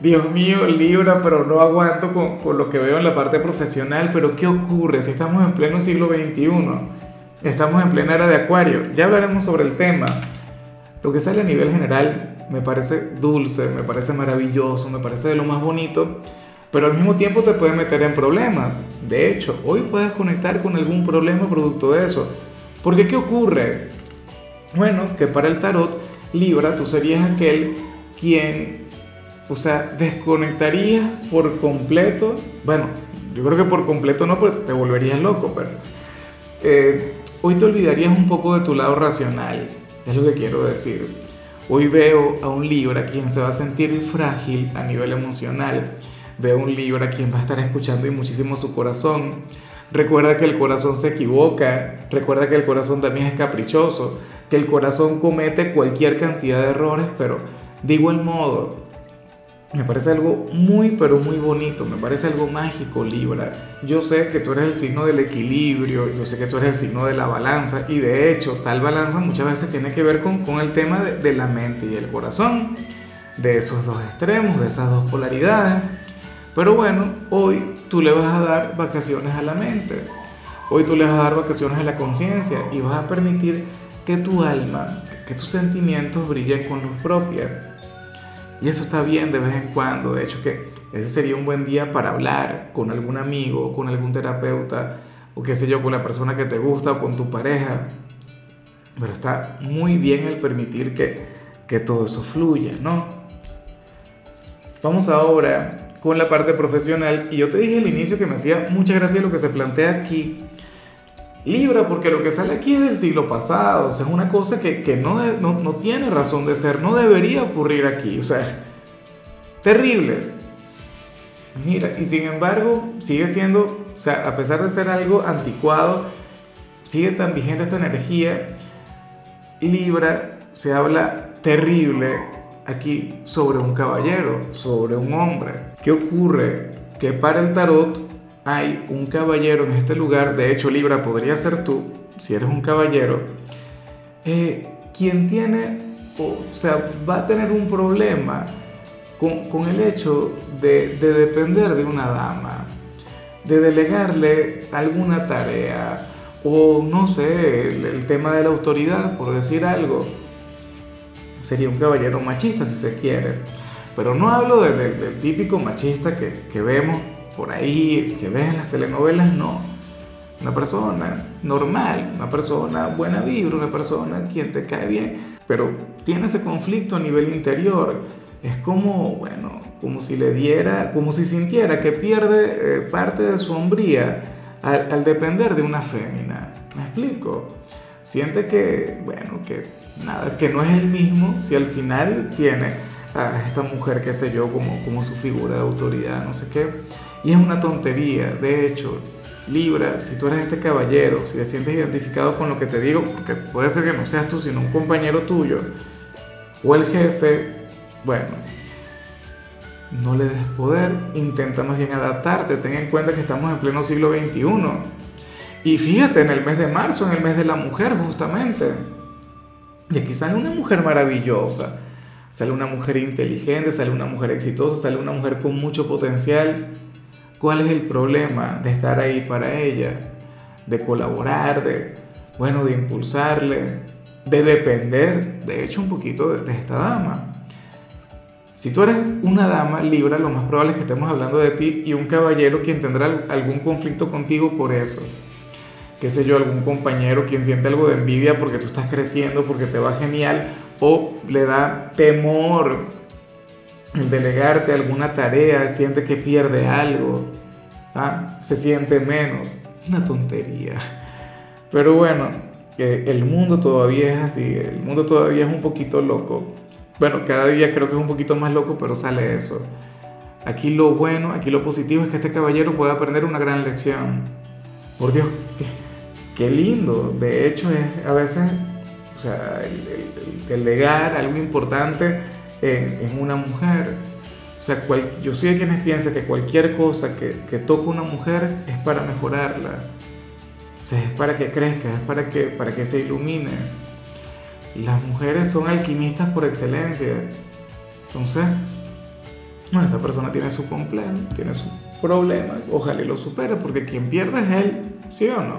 Dios mío, Libra, pero no aguanto con, lo que veo en la parte profesional. Pero ¿qué ocurre si estamos en pleno siglo XXI? Estamos en plena era de Acuario. Ya hablaremos sobre el tema. Lo que sale a nivel general me parece dulce, me parece maravilloso, me parece de lo más bonito, pero al mismo tiempo te puede meter en problemas. De hecho, hoy puedes conectar con algún problema producto de eso. Porque ¿qué ocurre? Bueno, que para el tarot, Libra, tú serías aquel quien o sea, desconectarías por completo, bueno, yo creo que por completo no, porque te volverías loco, pero eh, hoy te olvidarías un poco de tu lado racional, es lo que quiero decir. Hoy veo a un Libra quien se va a sentir frágil a nivel emocional, veo a un Libra quien va a estar escuchando y muchísimo su corazón. Recuerda que el corazón se equivoca, recuerda que el corazón también es caprichoso, que el corazón comete cualquier cantidad de errores, pero de igual modo, me parece algo muy, pero muy bonito, me parece algo mágico, Libra. Yo sé que tú eres el signo del equilibrio, yo sé que tú eres el signo de la balanza y de hecho tal balanza muchas veces tiene que ver con, con el tema de, de la mente y el corazón, de esos dos extremos, de esas dos polaridades. Pero bueno, hoy tú le vas a dar vacaciones a la mente, hoy tú le vas a dar vacaciones a la conciencia y vas a permitir que tu alma, que tus sentimientos brillen con luz propia y eso está bien de vez en cuando. De hecho, que ese sería un buen día para hablar con algún amigo, con algún terapeuta, o qué sé yo, con la persona que te gusta o con tu pareja. Pero está muy bien el permitir que, que todo eso fluya, ¿no? Vamos ahora con la parte profesional. Y yo te dije al inicio que me hacía mucha gracia lo que se plantea aquí Libra, porque lo que sale aquí es del siglo pasado, o sea, es una cosa que, no, no, no, tiene razón de ser, no debería ocurrir aquí, o sea, terrible. Mira, y sin embargo, sigue siendo, o sea, a pesar de ser algo anticuado, sigue tan vigente esta energía. Libra se habla terrible aquí sobre un caballero, sobre un hombre. ¿Qué ocurre? Que para el tarot hay un caballero en este lugar, de hecho Libra podría ser tú, si eres un caballero, eh, quien tiene, o sea, va a tener un problema con, el hecho de, depender de una dama, de delegarle alguna tarea, o no sé, el, tema de la autoridad, por decir algo. Sería un caballero machista si se quiere. Pero no hablo del típico machista que, que vemos por ahí que ves en las telenovelas, no. Una persona normal, una persona buena vibra, una persona quien te cae bien, pero tiene ese conflicto a nivel interior. Es como, bueno, como si le diera, como si sintiera que pierde eh, parte de su hombría al, al depender de una fémina. ¿Me explico? Siente que, bueno, que nada, que no es el mismo si al final tiene a esta mujer, qué sé yo, como, como su figura de autoridad, no sé qué. Y es una tontería, de hecho, Libra, si tú eres este caballero, si te sientes identificado con lo que te digo, porque puede ser que no seas tú, sino un compañero tuyo, o el jefe, bueno, no le des poder, intenta más bien adaptarte, ten en cuenta que estamos en pleno siglo XXI. Y fíjate, en el mes de marzo, en el mes de la mujer justamente, y aquí sale una mujer maravillosa, sale una mujer inteligente, sale una mujer exitosa, sale una mujer con mucho potencial ¿Cuál es el problema de estar ahí para ella? De colaborar, de, bueno, de impulsarle, de depender, de hecho, un poquito de, esta dama. Si tú eres una dama Libra, lo más probable es que estemos hablando de ti y un caballero quien tendrá algún conflicto contigo por eso. Qué sé yo, algún compañero quien siente algo de envidia porque tú estás creciendo, porque te va genial, o le da temor el delegarte alguna tarea, siente que pierde algo, ¿ah? se siente menos. Una tontería. Pero bueno, el mundo todavía es así, el mundo todavía es un poquito loco. Bueno, cada día creo que es un poquito más loco, pero sale eso. aquí lo bueno, aquí lo positivo es que este caballero pueda aprender una gran lección. Por Dios, qué, lindo. De hecho, es a veces, o sea, el, legar algo importante en, una mujer. O sea, yo soy de quienes piensan que cualquier cosa que, que toca una mujer es para mejorarla. O sea, es para que crezca, es para que, para que se ilumine. Las mujeres son alquimistas por excelencia. Entonces, bueno, esta persona tiene su complejo, tiene su problema, ojalá lo supere, porque quien pierde es él, ¿sí o no?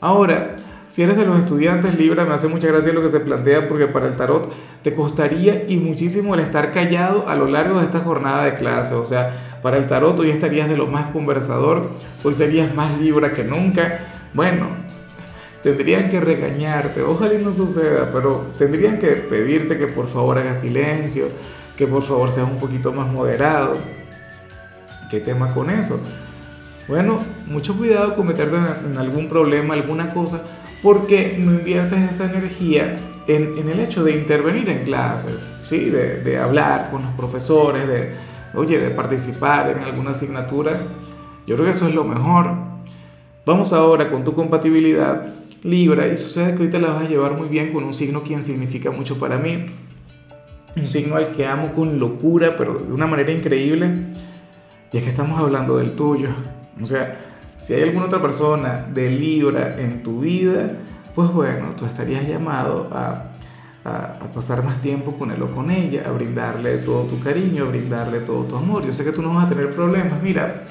Ahora, si eres de los estudiantes Libra, me hace mucha gracia lo que se plantea porque para el tarot te costaría y muchísimo el estar callado a lo largo de esta jornada de clase. O sea, para el tarot hoy estarías de lo más conversador, hoy serías más Libra que nunca. Bueno, tendrían que regañarte, ojalá no suceda, pero tendrían que pedirte que por favor hagas silencio, que por favor seas un poquito más moderado. ¿Qué tema con eso? Bueno, mucho cuidado con meterte en algún problema, alguna cosa, porque no inviertes esa energía en, en el hecho de intervenir en clases, ¿sí? De, de, hablar con los profesores, de, oye, de participar en alguna asignatura. Yo creo que eso es lo mejor. Vamos ahora con tu compatibilidad Libra y sucede que hoy te la vas a llevar muy bien con un signo quien significa mucho para mí. Un signo al que amo con locura, pero de una manera increíble. Y es que estamos hablando del tuyo. O sea, si hay alguna otra persona de Libra en tu vida, pues bueno, tú estarías llamado a, pasar más tiempo con él o con ella, a brindarle todo tu cariño, a brindarle todo tu amor. Yo sé que tú no vas a tener problemas. Mira,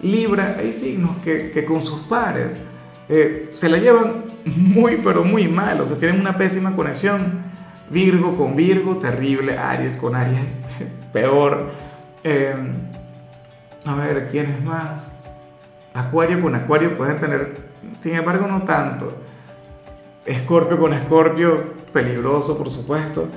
Libra, hay signos que, que con sus pares eh, se la llevan muy, pero muy mal, o sea, tienen una pésima conexión. Virgo con Virgo, terrible, Aries con Aries, peor. Eh, a ver, ¿quién es más? Acuario con Acuario pueden tener, sin embargo, no tanto. Escorpio con Escorpio, peligroso, por supuesto.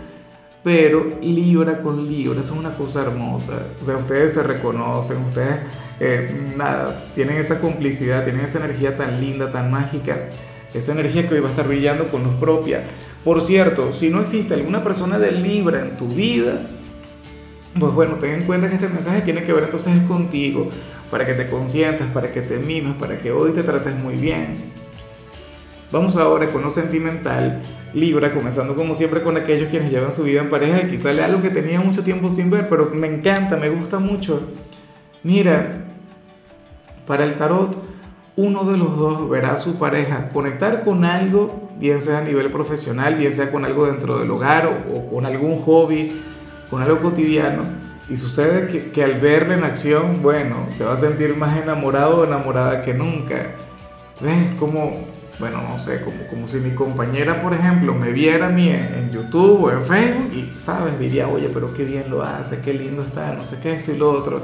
Pero Libra con Libra es una cosa hermosa. O sea, ustedes se reconocen, ustedes eh, nada, tienen esa complicidad, tienen esa energía tan linda, tan mágica, esa energía que hoy va a estar brillando con luz propia. Por cierto, si no existe alguna persona de Libra en tu vida, pues bueno, ten en cuenta que este mensaje tiene que ver entonces contigo, para que te consientas, para que te mimes, para que hoy te trates muy bien. Vamos ahora con lo sentimental, Libra, comenzando como siempre con aquellos quienes llevan su vida en pareja y quizá algo que tenía mucho tiempo sin ver, pero me encanta, me gusta mucho. Mira, para el tarot, uno de los dos verá a su pareja conectar con algo, bien sea a nivel profesional, bien sea con algo dentro del hogar o, con algún hobby, con algo cotidiano. Y sucede que, que, al verle en acción, bueno, se va a sentir más enamorado o enamorada que nunca. ¿Ves? Como, bueno, no sé, como, como si mi compañera, por ejemplo, me viera a mí en, en, YouTube o en Facebook y, ¿sabes? Diría, oye, pero qué bien lo hace, qué lindo está, no sé qué, esto y lo otro.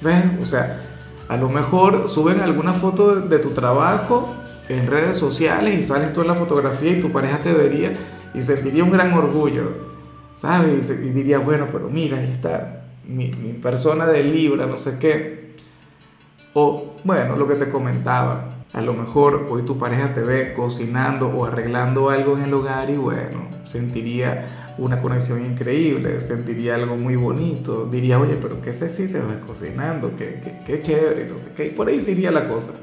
¿Ves? O sea, a lo mejor suben alguna foto de, tu trabajo en redes sociales y sales tú en la fotografía y tu pareja te vería y sentiría un gran orgullo, ¿sabes? Y, diría, bueno, pero mira, ahí está mi, persona de Libra, no sé qué. O, bueno, lo que te comentaba, a lo mejor hoy tu pareja te ve cocinando o arreglando algo en el hogar y bueno, sentiría una conexión increíble, sentiría algo muy bonito, diría, oye, pero qué sexy te vas cocinando, qué, qué, qué chévere, no sé qué, y por ahí sería la cosa.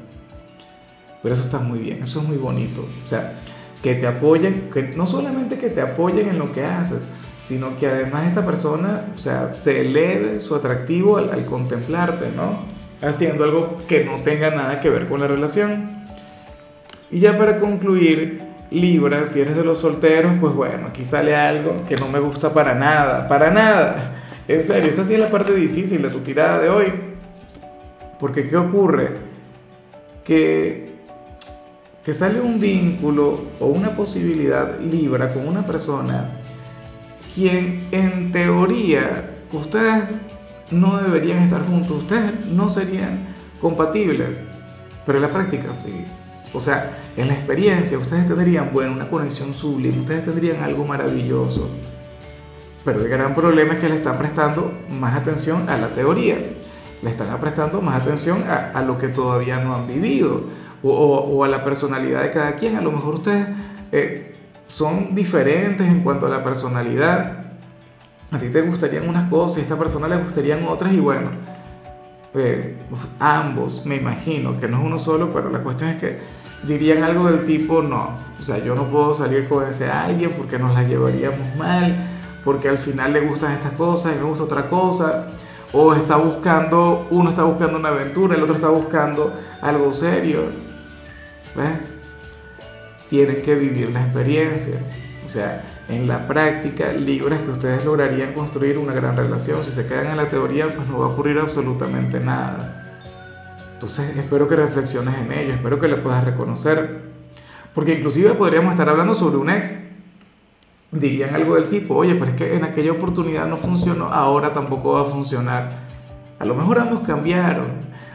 Pero eso está muy bien, eso es muy bonito. O sea, que te apoyen, que no solamente que te apoyen en lo que haces, sino que además esta persona, o sea, se eleve su atractivo al, al contemplarte, ¿no? Haciendo algo que no tenga nada que ver con la relación. Y ya para concluir, Libra, si eres de los solteros, pues bueno, aquí sale algo que no me gusta para nada, para nada. En serio, esta sí es la parte difícil de tu tirada de hoy. Porque ¿qué ocurre? Que, que sale un vínculo o una posibilidad Libra con una persona quien en teoría ustedes no deberían estar juntos, ustedes no serían compatibles, pero en la práctica sí. O sea, en la experiencia ustedes tendrían, bueno, una conexión sublime, ustedes tendrían algo maravilloso. Pero el gran problema es que le están prestando más atención a la teoría, le están prestando más atención a, lo que todavía no han vivido o, a la personalidad de cada quien. A lo mejor ustedes eh, son diferentes en cuanto a la personalidad, a ti te gustarían unas cosas y a esta persona le gustarían otras y bueno, eh, ambos, me imagino, que no es uno solo, pero la cuestión es que dirían algo del tipo, no, o sea, yo no puedo salir con ese alguien porque nos la llevaríamos mal, porque al final le gustan estas cosas y me gusta otra cosa, o está buscando, uno está buscando una aventura, el otro está buscando algo serio, ¿ves? Tienen que vivir la experiencia, o sea, en la práctica, libres que ustedes lograrían construir una gran relación. Si se quedan en la teoría, pues no va a ocurrir absolutamente nada. Entonces, espero que reflexiones en ello, espero que le puedas reconocer. Porque inclusive podríamos estar hablando sobre un ex. Dirían algo del tipo, oye, pero es que en aquella oportunidad no funcionó, ahora tampoco va a funcionar. A lo mejor ambos cambiaron,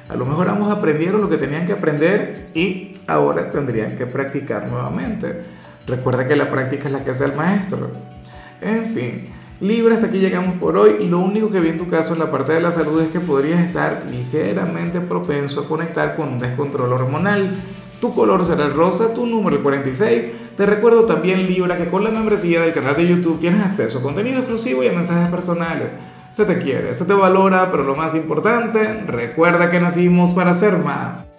a lo mejor ambos aprendieron lo que tenían que aprender y ahora tendrían que practicar nuevamente. Recuerda que la práctica es la que hace el maestro. En fin, Libra, hasta aquí llegamos por hoy. Lo único que vi en tu caso en la parte de la salud es que podrías estar ligeramente propenso a conectar con un descontrol hormonal. Tu color será el rosa, tu número el 46. Te recuerdo también, Libra, que con la membresía del canal de YouTube tienes acceso a contenido exclusivo y a mensajes personales. Se te quiere, se te valora, pero lo más importante, recuerda que nacimos para ser más.